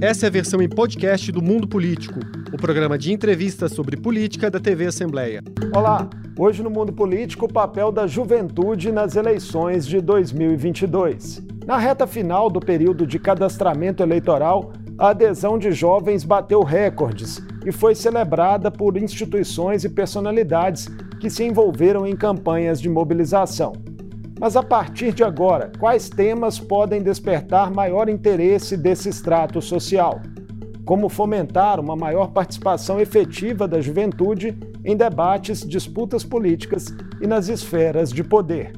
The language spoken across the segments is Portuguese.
Essa é a versão em podcast do Mundo Político, o programa de entrevistas sobre política da TV Assembleia. Olá! Hoje no Mundo Político, o papel da juventude nas eleições de 2022. Na reta final do período de cadastramento eleitoral, a adesão de jovens bateu recordes e foi celebrada por instituições e personalidades que se envolveram em campanhas de mobilização. Mas a partir de agora, quais temas podem despertar maior interesse desse extrato social? Como fomentar uma maior participação efetiva da juventude em debates, disputas políticas e nas esferas de poder?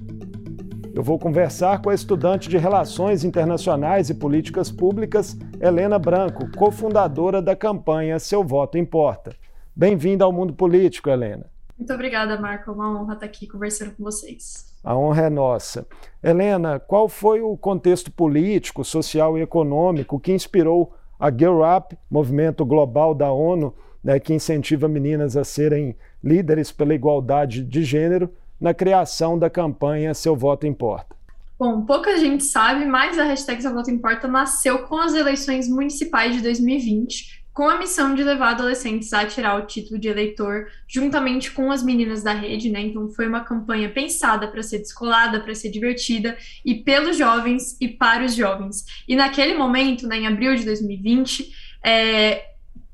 Eu vou conversar com a estudante de Relações Internacionais e Políticas Públicas, Helena Branco, cofundadora da campanha Seu Voto Importa. Bem-vinda ao Mundo Político, Helena. Muito obrigada, Marco. É uma honra estar aqui conversando com vocês. A honra é nossa. Helena, qual foi o contexto político, social e econômico que inspirou a Girl Up, movimento global da ONU, né, que incentiva meninas a serem líderes pela igualdade de gênero, na criação da campanha Seu Voto Importa? Bom, pouca gente sabe, mas a hashtag Seu Voto Importa nasceu com as eleições municipais de 2020, com a missão de levar adolescentes a tirar o título de eleitor, juntamente com as meninas da rede, né? Então foi uma campanha pensada para ser descolada, para ser divertida e pelos jovens e para os jovens. E naquele momento, né, em abril de 2020, é,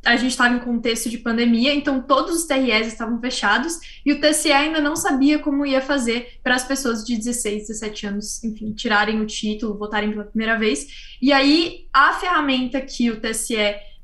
a gente estava em contexto de pandemia, então todos os TREs estavam fechados e o TSE ainda não sabia como ia fazer para as pessoas de 16, 17 anos, enfim, tirarem o título, votarem pela primeira vez. E aí a ferramenta que o TSE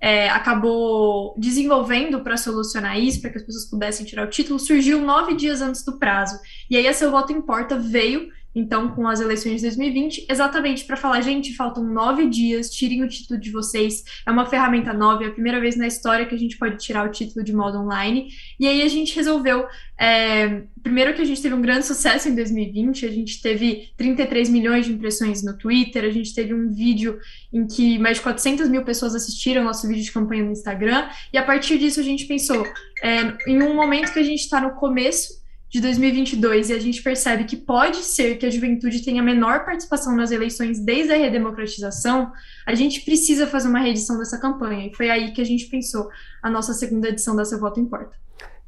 é, acabou desenvolvendo para solucionar isso, para que as pessoas pudessem tirar o título, surgiu nove dias antes do prazo. E aí a Seu Voto Importa veio então, com as eleições de 2020, exatamente para falar, gente, faltam nove dias, tirem o título de vocês. É uma ferramenta nova, é a primeira vez na história que a gente pode tirar o título de modo online. E aí a gente resolveu. É, primeiro que a gente teve um grande sucesso em 2020, a gente teve 33 milhões de impressões no Twitter, a gente teve um vídeo em que mais de 400 mil pessoas assistiram nosso vídeo de campanha no Instagram, e a partir disso a gente pensou, é, em um momento que a gente está no começo de 2022 e a gente percebe que pode ser que a juventude tenha menor participação nas eleições desde a redemocratização, a gente precisa fazer uma reedição dessa campanha. E foi aí que a gente pensou a nossa segunda edição da Seu Voto Importa.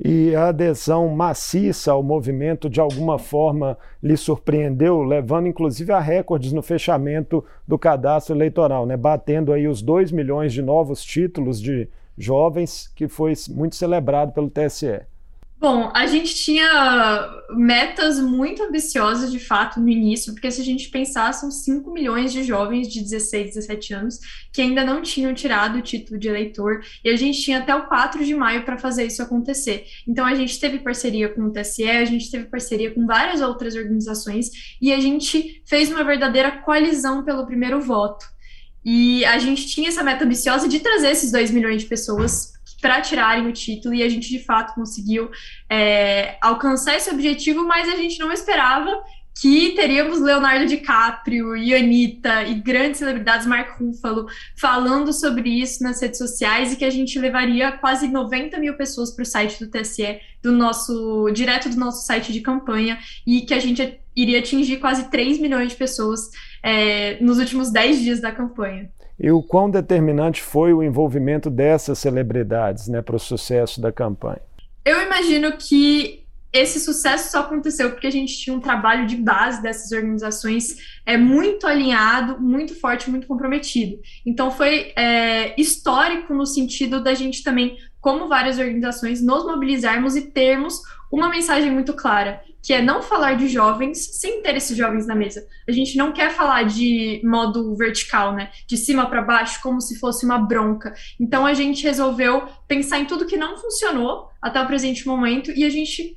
E a adesão maciça ao movimento, de alguma forma, lhe surpreendeu, levando inclusive a recordes no fechamento do cadastro eleitoral, né? batendo aí os 2 milhões de novos títulos de jovens, que foi muito celebrado pelo TSE. Bom, a gente tinha metas muito ambiciosas, de fato, no início, porque se a gente pensar, são 5 milhões de jovens de 16, 17 anos que ainda não tinham tirado o título de eleitor, e a gente tinha até o 4 de maio para fazer isso acontecer. Então, a gente teve parceria com o TSE, a gente teve parceria com várias outras organizações, e a gente fez uma verdadeira coalizão pelo primeiro voto. E a gente tinha essa meta ambiciosa de trazer esses 2 milhões de pessoas para tirarem o título e a gente de fato conseguiu é, alcançar esse objetivo, mas a gente não esperava que teríamos Leonardo DiCaprio e Anitta e grandes celebridades, Mark Ruffalo, falando sobre isso nas redes sociais e que a gente levaria quase 90 mil pessoas para o site do TSE, do nosso, direto do nosso site de campanha, e que a gente iria atingir quase 3 milhões de pessoas é, nos últimos 10 dias da campanha e o quão determinante foi o envolvimento dessas celebridades né, para o sucesso da campanha? Eu imagino que esse sucesso só aconteceu porque a gente tinha um trabalho de base dessas organizações é, muito alinhado, muito forte, muito comprometido. Então foi é, histórico no sentido da gente também, como várias organizações, nos mobilizarmos e termos uma mensagem muito clara que é não falar de jovens sem ter esses jovens na mesa. A gente não quer falar de modo vertical, né? De cima para baixo, como se fosse uma bronca. Então a gente resolveu pensar em tudo que não funcionou até o presente momento e a gente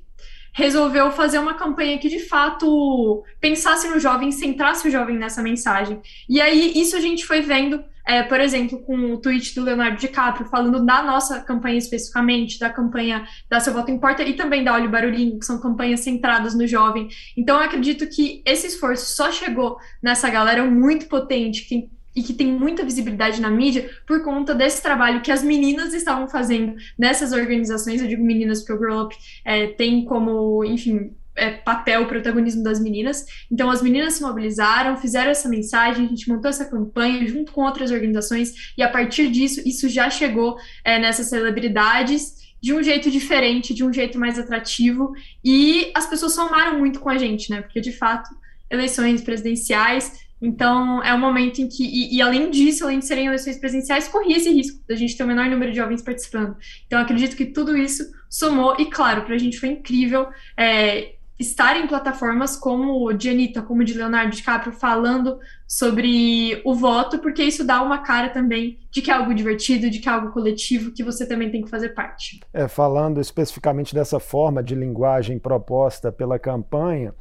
resolveu fazer uma campanha que de fato pensasse no jovem, centrasse o jovem nessa mensagem. E aí isso a gente foi vendo é, por exemplo, com o tweet do Leonardo DiCaprio falando da nossa campanha especificamente, da campanha da Seu Voto Importa e também da Olho Barulhinho, que são campanhas centradas no jovem. Então, eu acredito que esse esforço só chegou nessa galera muito potente, que e que tem muita visibilidade na mídia por conta desse trabalho que as meninas estavam fazendo nessas organizações. Eu digo meninas porque o Grow Up é, tem como, enfim, é, papel, o protagonismo das meninas. Então, as meninas se mobilizaram, fizeram essa mensagem, a gente montou essa campanha junto com outras organizações, e a partir disso, isso já chegou é, nessas celebridades de um jeito diferente, de um jeito mais atrativo, e as pessoas somaram muito com a gente, né? Porque, de fato, eleições presidenciais então, é um momento em que, e, e, além disso, além de serem eleições presenciais, corria esse risco da gente ter o menor número de jovens participando. Então, acredito que tudo isso somou, e claro, para a gente foi incrível é, estar em plataformas como o de Anitta, como o de Leonardo DiCaprio, falando sobre o voto, porque isso dá uma cara também de que é algo divertido, de que é algo coletivo, que você também tem que fazer parte. É, falando especificamente dessa forma de linguagem proposta pela campanha,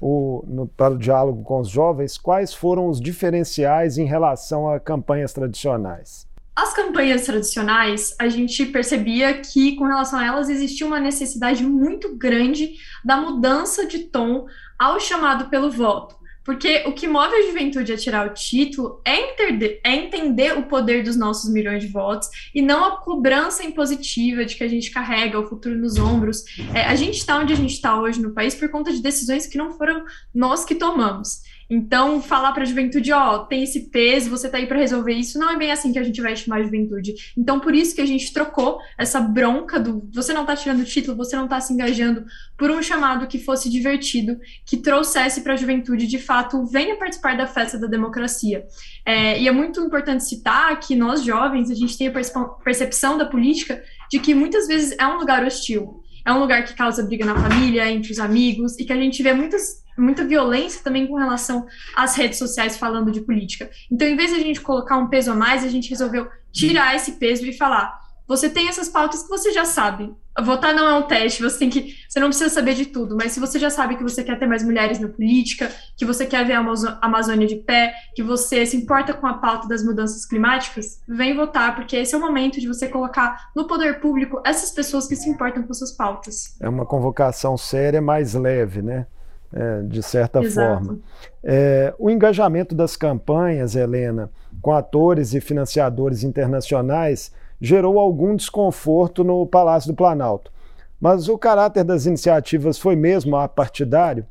o, no, para o diálogo com os jovens, quais foram os diferenciais em relação a campanhas tradicionais? As campanhas tradicionais, a gente percebia que, com relação a elas, existia uma necessidade muito grande da mudança de tom ao chamado pelo voto. Porque o que move a juventude a tirar o título é entender, é entender o poder dos nossos milhões de votos e não a cobrança impositiva de que a gente carrega o futuro nos ombros. É, a gente está onde a gente está hoje no país por conta de decisões que não foram nós que tomamos. Então, falar para a juventude, ó, tem esse peso, você tá aí para resolver isso, não é bem assim que a gente vai estimar a juventude. Então, por isso que a gente trocou essa bronca do você não tá tirando o título, você não tá se engajando, por um chamado que fosse divertido, que trouxesse para a juventude, de fato, venha participar da festa da democracia. É, e é muito importante citar que nós, jovens, a gente tem a percepção da política de que muitas vezes é um lugar hostil é um lugar que causa briga na família, entre os amigos, e que a gente vê muitas, muita violência também com relação às redes sociais falando de política. Então, em vez de a gente colocar um peso a mais, a gente resolveu tirar esse peso e falar: você tem essas pautas que você já sabe. Votar não é um teste, você tem que. Você não precisa saber de tudo, mas se você já sabe que você quer ter mais mulheres na política, que você quer ver a Amazônia de pé, que você se importa com a pauta das mudanças climáticas, vem votar, porque esse é o momento de você colocar no poder público essas pessoas que se importam com suas pautas. É uma convocação séria, mais leve, né? É, de certa Exato. forma. É, o engajamento das campanhas, Helena, com atores e financiadores internacionais gerou algum desconforto no Palácio do Planalto. Mas o caráter das iniciativas foi mesmo apartidário?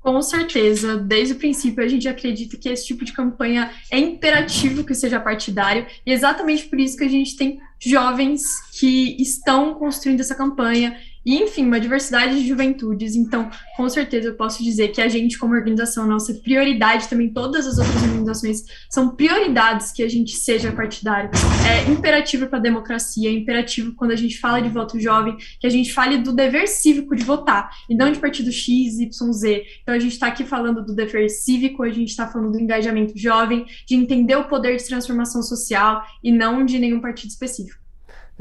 Com certeza, desde o princípio a gente acredita que esse tipo de campanha é imperativo que seja partidário, e é exatamente por isso que a gente tem jovens que estão construindo essa campanha e, enfim, uma diversidade de juventudes. Então, com certeza, eu posso dizer que a gente, como organização, nossa prioridade, também todas as outras organizações, são prioridades que a gente seja partidário. É imperativo para a democracia, é imperativo quando a gente fala de voto jovem, que a gente fale do dever cívico de votar, e não de partido X, Y, Z. Então, a gente está aqui falando do dever cívico, a gente está falando do engajamento jovem, de entender o poder de transformação social e não de nenhum partido específico.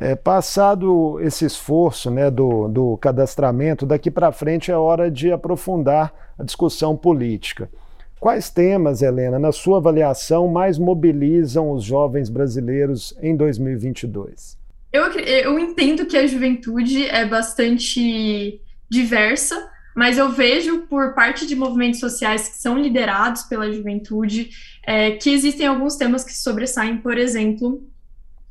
É, passado esse esforço né, do, do cadastramento, daqui para frente é hora de aprofundar a discussão política. Quais temas, Helena, na sua avaliação, mais mobilizam os jovens brasileiros em 2022? Eu, eu entendo que a juventude é bastante diversa, mas eu vejo por parte de movimentos sociais que são liderados pela juventude é, que existem alguns temas que sobressaem, por exemplo,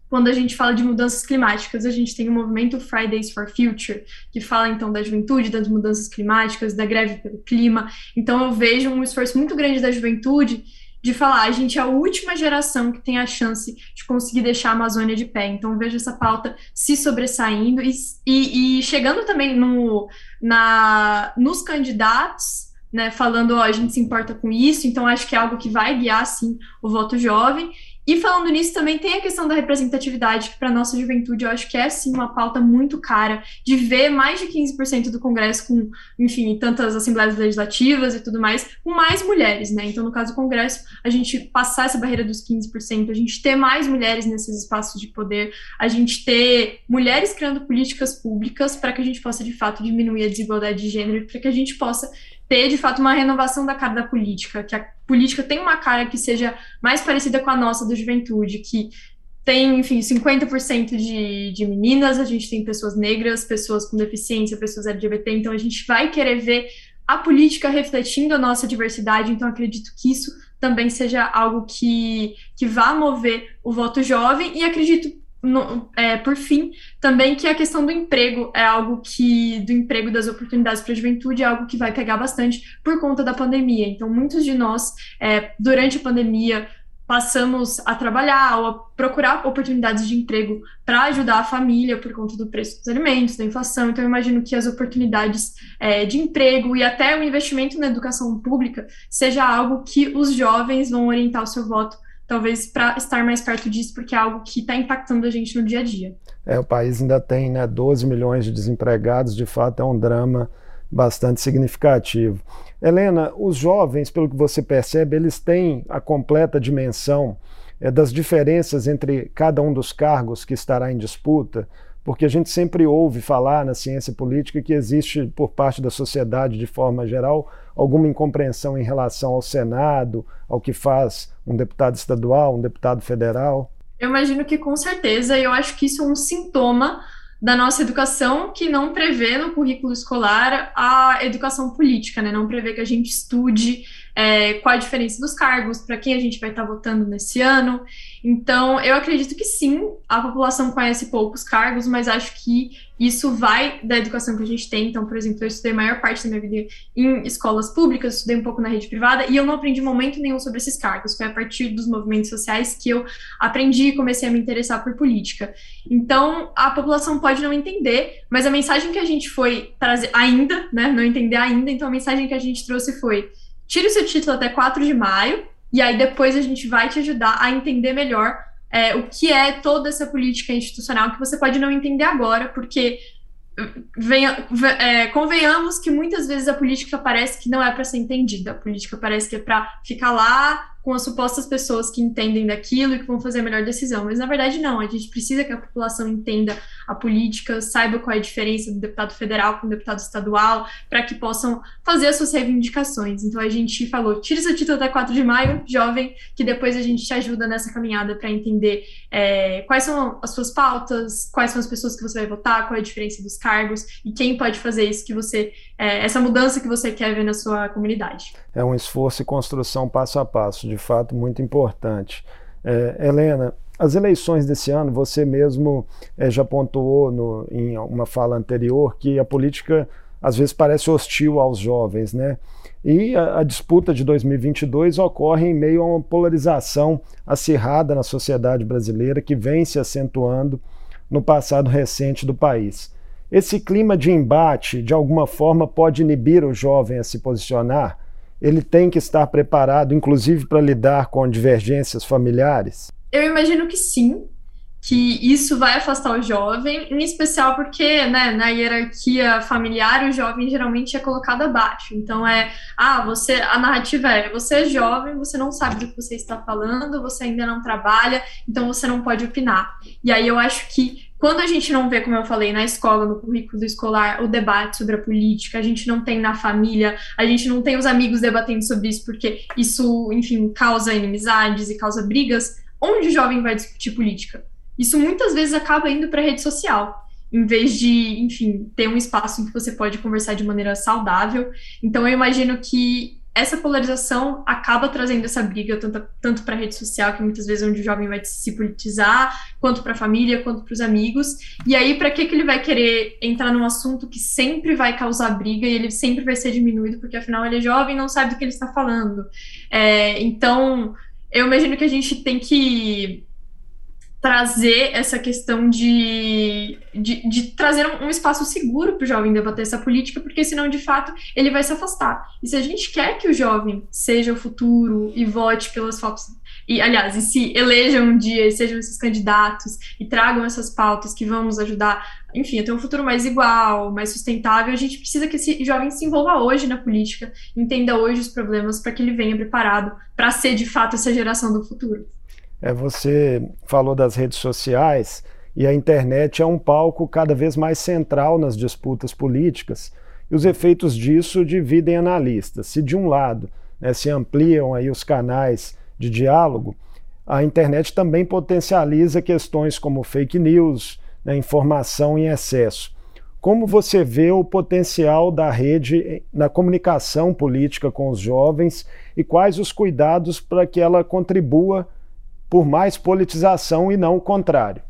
quando a gente fala de mudanças climáticas, a gente tem o movimento Fridays for Future, que fala então da juventude, das mudanças climáticas, da greve pelo clima. Então eu vejo um esforço muito grande da juventude de falar, a gente é a última geração que tem a chance de conseguir deixar a Amazônia de pé. Então vejo essa pauta se sobressaindo e, e, e chegando também no, na, nos candidatos né, falando, ó, a gente se importa com isso, então acho que é algo que vai guiar, sim, o voto jovem. E falando nisso, também tem a questão da representatividade, que para nossa juventude eu acho que é sim uma pauta muito cara, de ver mais de 15% do Congresso com, enfim, tantas assembleias legislativas e tudo mais, com mais mulheres, né? Então, no caso do Congresso, a gente passar essa barreira dos 15%, a gente ter mais mulheres nesses espaços de poder, a gente ter mulheres criando políticas públicas para que a gente possa, de fato, diminuir a desigualdade de gênero, para que a gente possa ter, de fato, uma renovação da cara da política, que a política tem uma cara que seja mais parecida com a nossa da juventude, que tem, enfim, 50% de, de meninas, a gente tem pessoas negras, pessoas com deficiência, pessoas LGBT, então a gente vai querer ver a política refletindo a nossa diversidade, então acredito que isso também seja algo que, que vá mover o voto jovem, e acredito no, é, por fim, também que a questão do emprego é algo que, do emprego das oportunidades para a juventude, é algo que vai pegar bastante por conta da pandemia. Então, muitos de nós, é, durante a pandemia, passamos a trabalhar ou a procurar oportunidades de emprego para ajudar a família por conta do preço dos alimentos, da inflação. Então, eu imagino que as oportunidades é, de emprego e até o investimento na educação pública seja algo que os jovens vão orientar o seu voto talvez para estar mais perto disso, porque é algo que está impactando a gente no dia a dia. É, o país ainda tem né, 12 milhões de desempregados, de fato é um drama bastante significativo. Helena, os jovens, pelo que você percebe, eles têm a completa dimensão é, das diferenças entre cada um dos cargos que estará em disputa, porque a gente sempre ouve falar na ciência política que existe, por parte da sociedade de forma geral, alguma incompreensão em relação ao Senado, ao que faz um deputado estadual, um deputado federal. Eu imagino que com certeza, e eu acho que isso é um sintoma da nossa educação que não prevê no currículo escolar a educação política, né? Não prevê que a gente estude é, qual a diferença dos cargos, para quem a gente vai estar tá votando nesse ano. Então, eu acredito que sim, a população conhece poucos cargos, mas acho que isso vai da educação que a gente tem. Então, por exemplo, eu estudei a maior parte da minha vida em escolas públicas, estudei um pouco na rede privada e eu não aprendi momento nenhum sobre esses cargos. Foi a partir dos movimentos sociais que eu aprendi e comecei a me interessar por política. Então, a população pode não entender, mas a mensagem que a gente foi trazer ainda, né, não entender ainda, então a mensagem que a gente trouxe foi tire o seu título até 4 de maio, e aí depois a gente vai te ajudar a entender melhor é, o que é toda essa política institucional que você pode não entender agora, porque venha, é, convenhamos que muitas vezes a política parece que não é para ser entendida, a política parece que é para ficar lá com as supostas pessoas que entendem daquilo e que vão fazer a melhor decisão. Mas na verdade, não. A gente precisa que a população entenda a política, saiba qual é a diferença do deputado federal com o deputado estadual, para que possam fazer as suas reivindicações. Então a gente falou: tire seu título até 4 de maio, jovem, que depois a gente te ajuda nessa caminhada para entender é, quais são as suas pautas, quais são as pessoas que você vai votar, qual é a diferença dos cargos e quem pode fazer isso que você, é, essa mudança que você quer ver na sua comunidade. É um esforço e construção passo a passo, de fato muito importante. É, Helena, as eleições desse ano, você mesmo é, já pontuou no, em uma fala anterior que a política às vezes parece hostil aos jovens, né? E a, a, disputa de 2022 ocorre em meio a uma polarização acirrada na sociedade brasileira que vem se acentuando no passado recente do país. Esse clima de embate, de alguma forma, pode inibir o jovem a se posicionar? Ele tem que estar preparado, inclusive, para lidar com divergências familiares? Eu imagino que sim, que isso vai afastar o jovem, em especial porque, né, na hierarquia familiar, o jovem geralmente é colocado abaixo. Então é, ah, você, a narrativa é, você é jovem, você não sabe do que você está falando, você ainda não trabalha, então você não pode opinar. E aí eu acho que quando a gente não vê, como eu falei, na escola, no currículo escolar, o debate sobre a política, a gente não tem na família, a gente não tem os amigos debatendo sobre isso, porque isso, enfim, causa inimizades e causa brigas, onde o jovem vai discutir política? Isso muitas vezes acaba indo para a rede social, em vez de, enfim, ter um espaço em que você pode conversar de maneira saudável. Então, eu imagino que essa polarização acaba trazendo essa briga tanto, tanto para a rede social, que muitas vezes é onde o jovem vai se politizar, quanto para a família, quanto para os amigos. E aí, para que, que ele vai querer entrar num assunto que sempre vai causar briga e ele sempre vai ser diminuído, porque afinal ele é jovem e não sabe do que ele está falando. É, então, eu imagino que a gente tem que trazer essa questão de, de, de trazer um, um, espaço seguro para o jovem debater essa política, porque senão, de fato, ele vai se afastar. E se a gente quer que o jovem seja o futuro e vote pelas pautas, e, aliás, e se elejam um dia e sejam esses candidatos e tragam essas pautas que vão nos ajudar, enfim, a ter um futuro mais igual, mais sustentável, a gente precisa que esse jovem se envolva hoje na política, entenda hoje os problemas para que ele venha preparado para ser, de fato, essa geração do futuro. É, você falou das redes sociais e a internet é um palco cada vez mais central nas disputas políticas. E os efeitos disso dividem analistas. Se de um lado né, se ampliam aí os canais de diálogo, a internet também potencializa questões como fake news, né, informação em excesso. Como você vê o potencial da rede na comunicação política com os jovens e quais os cuidados para que ela contribua por mais politização e não o contrário.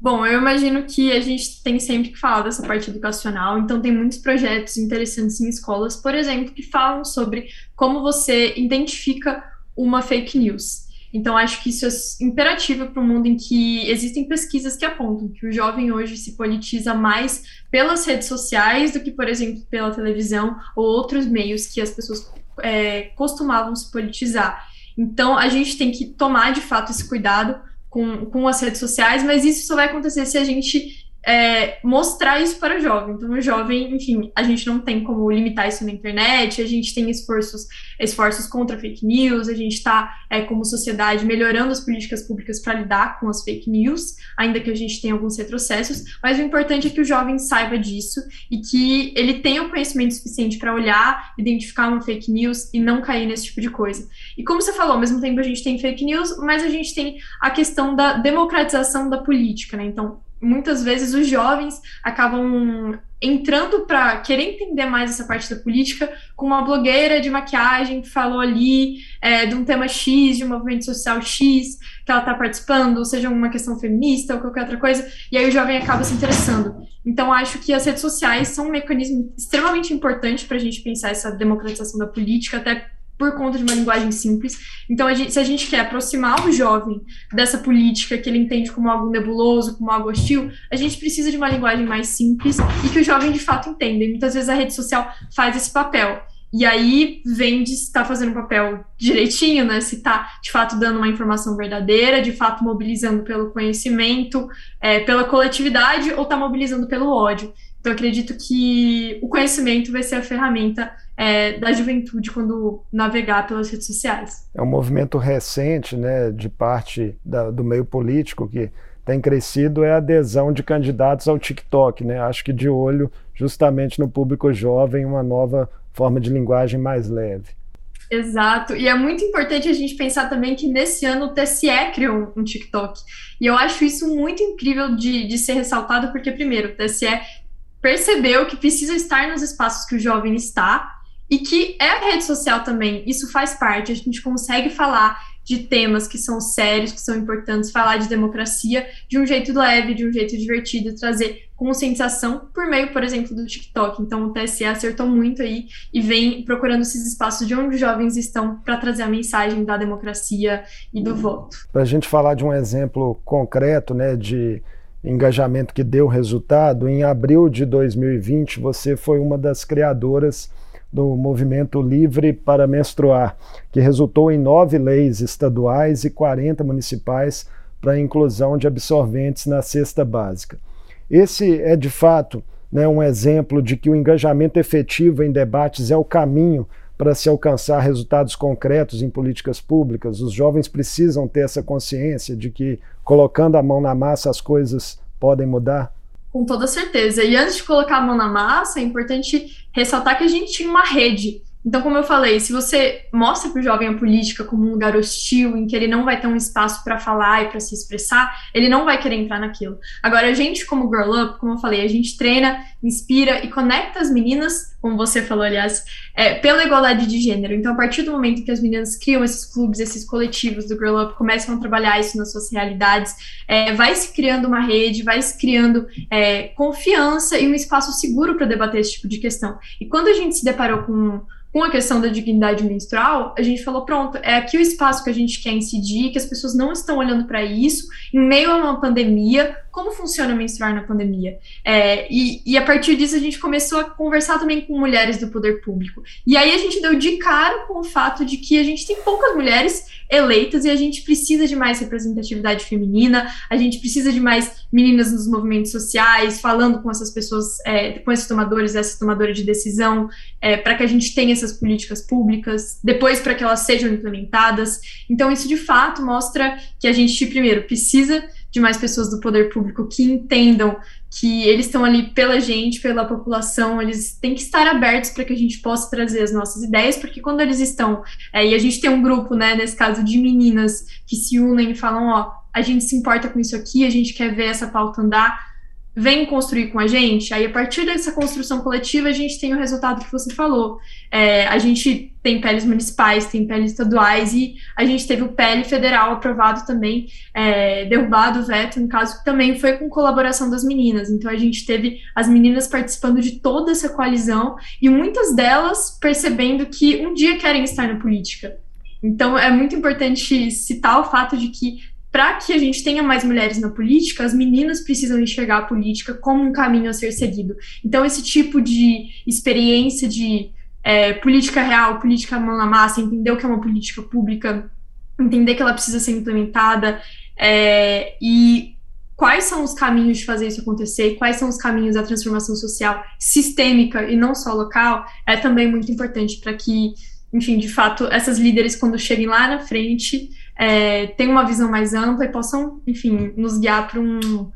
Bom, eu imagino que a gente tem sempre que falar dessa parte educacional, então tem muitos projetos interessantes em escolas, por exemplo, que falam sobre como você identifica uma fake news. Então, acho que isso é imperativo para um mundo em que existem pesquisas que apontam que o jovem hoje se politiza mais pelas redes sociais do que, por exemplo, pela televisão ou outros meios que as pessoas é, costumavam se politizar. Então, a gente tem que tomar de fato esse cuidado com, com as redes sociais, mas isso só vai acontecer se a gente é, mostrar isso para o jovem. Então, o jovem, enfim, a gente não tem como limitar isso na internet, a gente tem esforços, esforços contra fake news, a gente está, é, como sociedade, melhorando as políticas públicas para lidar com as fake news, ainda que a gente tenha alguns retrocessos, mas o importante é que o jovem saiba disso e que ele tenha o conhecimento suficiente para olhar, identificar uma fake news e não cair nesse tipo de coisa. E como você falou, ao mesmo tempo a gente tem fake news, mas a gente tem a questão da democratização da política, né? Então, muitas vezes os jovens acabam entrando para querer entender mais essa parte da política com uma blogueira de maquiagem que falou ali é, de um tema X, de um movimento social X, que ela está participando, seja uma questão feminista ou qualquer outra coisa, e aí o jovem acaba se interessando. Então, acho que as redes sociais são um mecanismo extremamente importante para a gente pensar essa democratização da política, até por conta de uma linguagem simples. Então, a gente, se a gente quer aproximar o jovem dessa política que ele entende como algo nebuloso, como algo hostil, a gente precisa de uma linguagem mais simples e que o jovem de fato entenda. E muitas vezes a rede social faz esse papel. E aí vem de estar tá fazendo o papel direitinho, né? Se está de fato dando uma informação verdadeira, de fato mobilizando pelo conhecimento, é, pela coletividade, ou está mobilizando pelo ódio. Então, acredito que o conhecimento vai ser a ferramenta é, da juventude quando navegar pelas redes sociais. É um movimento recente, né, de parte da, do meio político que tem crescido é a adesão de candidatos ao TikTok, né? Acho que de olho justamente no público jovem, uma nova forma de linguagem mais leve. Exato. E é muito importante a gente pensar também que nesse ano o TSE criou um, TikTok. E eu acho isso muito incrível de, de ser ressaltado, porque, primeiro, o TSE percebeu que precisa estar nos espaços que o jovem está e que é a rede social também. Isso faz parte. A gente consegue falar de temas que são sérios, que são importantes, falar de democracia de um jeito leve, de um jeito divertido, trazer conscientização por meio, por exemplo, do TikTok. Então, o TSE acertou muito aí e vem procurando esses espaços de onde os jovens estão para trazer a mensagem da democracia e do voto. Para a gente falar de um exemplo concreto, né, de engajamento que deu resultado, em abril de 2020 você foi uma das criadoras do Movimento Livre para Menstruar, que resultou em nove leis estaduais e 40 municipais para a inclusão de absorventes na cesta básica. Esse é, de fato, né, um exemplo de que o engajamento efetivo em debates é o caminho para se alcançar resultados concretos em políticas públicas. Os jovens precisam ter essa consciência de que colocando a mão na massa as coisas podem mudar? Com toda certeza. E antes de colocar a mão na massa, é importante ressaltar que a gente tinha uma rede então, como eu falei, se você mostra para o jovem a política como um lugar hostil, em que ele não vai ter um espaço para falar e para se expressar, ele não vai querer entrar naquilo. Agora, a gente, como Girl Up, como eu falei, a gente treina, inspira e conecta as meninas, como você falou, aliás, é, pela igualdade de gênero. Então, a partir do momento que as meninas criam esses clubes, esses coletivos do Girl Up, começam a trabalhar isso nas suas realidades, é, vai se criando uma rede, vai se criando é, confiança e um espaço seguro para debater esse tipo de questão. E quando a gente se deparou com com a questão da dignidade menstrual, a gente falou: pronto, é aqui o espaço que a gente quer incidir, que as pessoas não estão olhando para isso, em meio a uma pandemia, como funciona menstruar na pandemia. É, e, e, a partir disso a gente começou a conversar também com mulheres do poder público. E aí a gente deu de cara com o fato de que a gente tem poucas mulheres eleitas e a gente precisa de mais representatividade feminina, a gente precisa de mais meninas nos movimentos sociais, falando com essas pessoas, é, com esses tomadores, essas tomadoras de decisão, é, para que a gente tenha essas políticas públicas, depois para que elas sejam implementadas. Então, isso de fato mostra que a gente, primeiro, precisa de mais pessoas do poder público que entendam que eles estão ali pela gente, pela população, eles têm que estar abertos para que a gente possa trazer as nossas ideias, porque quando eles estão, é, e a gente tem um grupo, né, nesse caso de meninas que se unem e falam, ó, a gente se importa com isso aqui, a gente quer ver essa pauta andar, vem construir com a gente, aí a partir dessa construção coletiva a gente tem o resultado que você falou. É, a gente tem peles municipais, tem peles estaduais e a gente teve o PL federal aprovado também, é, derrubado o veto, no caso, que também foi com colaboração das meninas. Então a gente teve as meninas participando de toda essa coalizão e muitas delas percebendo que um dia querem estar na política. Então é muito importante citar o fato de que para que a gente tenha mais mulheres na política, as meninas precisam enxergar a política como um caminho a ser seguido. Então, esse tipo de experiência de é, política real, política mão na massa, entender o que é uma política pública, entender que ela precisa ser implementada é, e quais são os caminhos de fazer isso acontecer, quais são os caminhos da transformação social sistêmica e não só local, é também muito importante para que, enfim, de fato, essas líderes, quando cheguem lá na frente, é, tenham uma visão mais ampla e possam, enfim, nos guiar para um,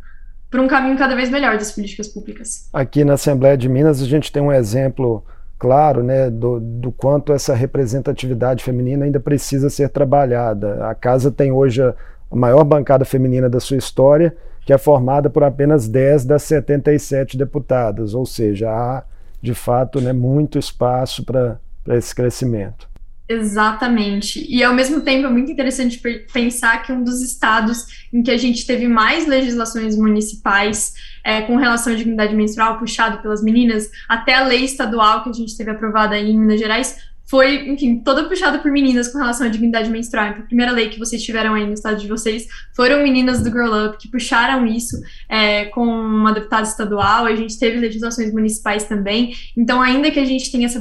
para um caminho cada vez melhor das políticas públicas. Aqui na Assembleia de Minas, a gente tem um exemplo claro né, do, do quanto essa representatividade feminina ainda precisa ser trabalhada. A casa tem hoje a maior bancada feminina da sua história, que é formada por apenas 10 das 77 deputadas, ou seja, há de fato né, muito espaço para esse crescimento. Exatamente. E ao mesmo tempo é muito interessante pensar que um dos estados em que a gente teve mais legislações municipais é, com relação à dignidade menstrual puxado pelas meninas, até a lei estadual que a gente teve aprovada aí em Minas Gerais, foi, enfim, toda puxada por meninas com relação à dignidade menstrual. Então, a primeira lei que vocês tiveram aí no estado de vocês foram meninas do Girl Up que puxaram isso é, com uma deputada estadual. A gente teve legislações municipais também. Então, ainda que a gente tenha essa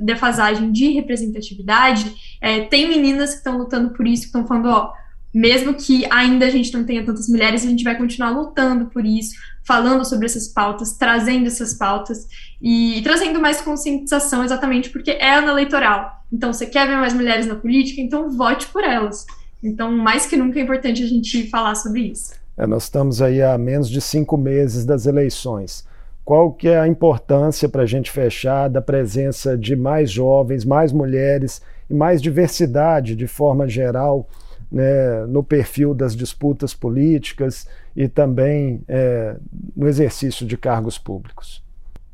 defasagem de representatividade, é, tem meninas que estão lutando por isso, que estão falando, ó, mesmo que ainda a gente não tenha tantas mulheres, a gente vai continuar lutando por isso, falando sobre essas pautas, trazendo essas pautas e, trazendo mais conscientização, exatamente porque é ano eleitoral. Então, você quer ver mais mulheres na política, então vote por elas. Então, mais que nunca é importante a gente falar sobre isso. É, nós estamos aí há menos de cinco meses das eleições. Qual que é a importância para a gente fechar da presença de mais jovens, mais mulheres e mais diversidade de forma geral né, no perfil das disputas políticas e também é, no exercício de cargos públicos?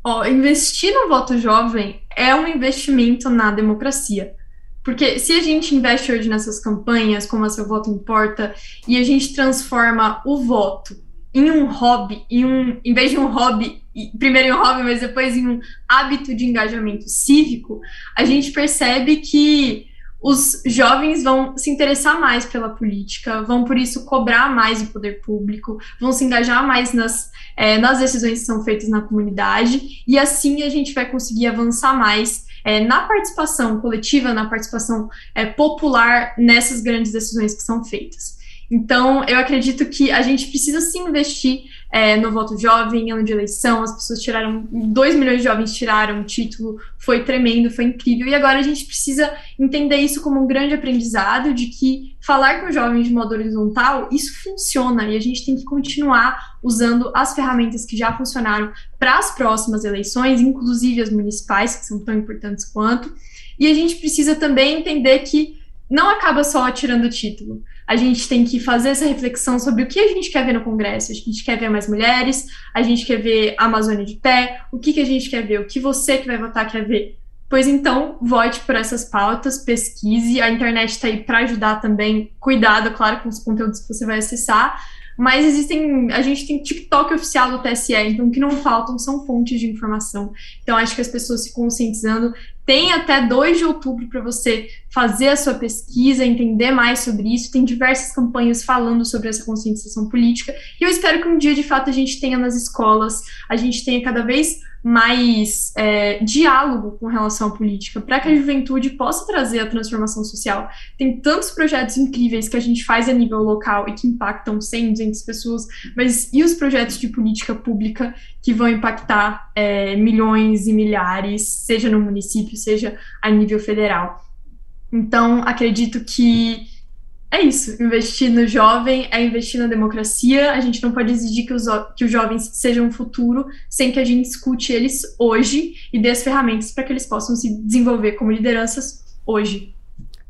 Oh, investir no voto jovem é um investimento na democracia. Porque se a gente investe hoje nessas campanhas, como a Seu Voto Importa, e a gente transforma o voto em um hobby, em, um, em vez de um hobby, primeiro em um hobby, mas depois em um hábito de engajamento cívico, a gente percebe que os jovens vão se interessar mais pela política, vão por isso cobrar mais o poder público, vão se engajar mais nas, é, nas decisões que são feitas na comunidade, e assim a gente vai conseguir avançar mais é, na participação coletiva, na participação é, popular nessas grandes decisões que são feitas. Então, eu acredito que a gente precisa sim investir é, no voto jovem, ano de eleição, as pessoas tiraram, 2 milhões de jovens tiraram o título, foi tremendo, foi incrível, e agora a gente precisa entender isso como um grande aprendizado de que falar com jovens de modo horizontal, isso funciona, e a gente tem que continuar usando as ferramentas que já funcionaram para as próximas eleições, inclusive as municipais, que são tão importantes quanto, e a gente precisa também entender que não acaba só tirando o título a gente tem que fazer essa reflexão sobre o que a gente quer ver no Congresso. A gente quer ver mais mulheres, a gente quer ver a Amazônia de pé, o que, que a gente quer ver, o que você que vai votar quer ver. Pois então, vote por essas pautas, pesquise. A internet está aí para ajudar também. Cuidado, claro, com os conteúdos que você vai acessar. Mas existem. A gente tem TikTok oficial do TSE, então o que não faltam são fontes de informação. Então, acho que as pessoas se conscientizando tem até 2 de outubro para você fazer a sua pesquisa, entender mais sobre isso. Tem diversas campanhas falando sobre essa conscientização política. E eu espero que um dia, de fato, a gente tenha nas escolas, a gente tenha cada vez mais é, diálogo com relação à política, para que a juventude possa trazer a transformação social. Tem tantos projetos incríveis que a gente faz a nível local e que impactam 100, 200 pessoas, mas e os projetos de política pública que vão impactar é, milhões e milhares, seja no município, seja a nível federal? Então, acredito que é isso. Investir no jovem é investir na democracia. A gente não pode exigir que os, que os jovens sejam um futuro sem que a gente escute eles hoje e dê as ferramentas para que eles possam se desenvolver como lideranças hoje.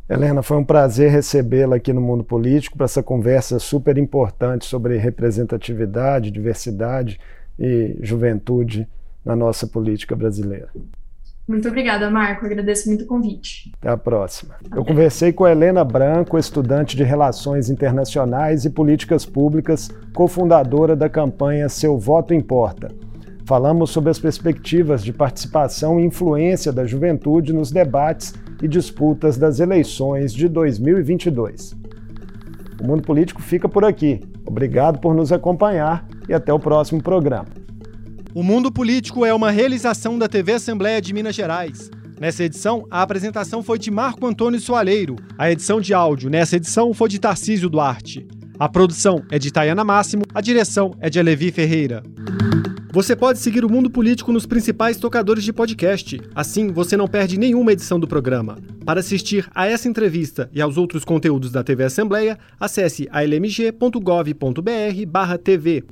Helena, foi um prazer recebê-la aqui no Mundo Político para essa conversa super importante sobre representatividade, diversidade e juventude na nossa política brasileira. Muito obrigada, Marco. Agradeço muito o convite. Até a próxima. Eu conversei com a Helena Branco, estudante de Relações Internacionais e Políticas Públicas, cofundadora da campanha Seu Voto Importa. Falamos sobre as perspectivas de participação e influência da juventude nos debates e disputas das eleições de 2022. O Mundo Político fica por aqui. Obrigado por nos acompanhar e até o próximo programa. O Mundo Político é uma realização da TV Assembleia de Minas Gerais. Nessa edição, a apresentação foi de Marco Antônio Soaleiro. A edição de áudio nessa edição foi de Tarcísio Duarte. A produção é de Tayana Máximo, a direção é de Alevi Ferreira. Você pode seguir o Mundo Político nos principais tocadores de podcast. Assim, você não perde nenhuma edição do programa. Para assistir a essa entrevista e aos outros conteúdos da TV Assembleia, acesse almg.gov.br/tv.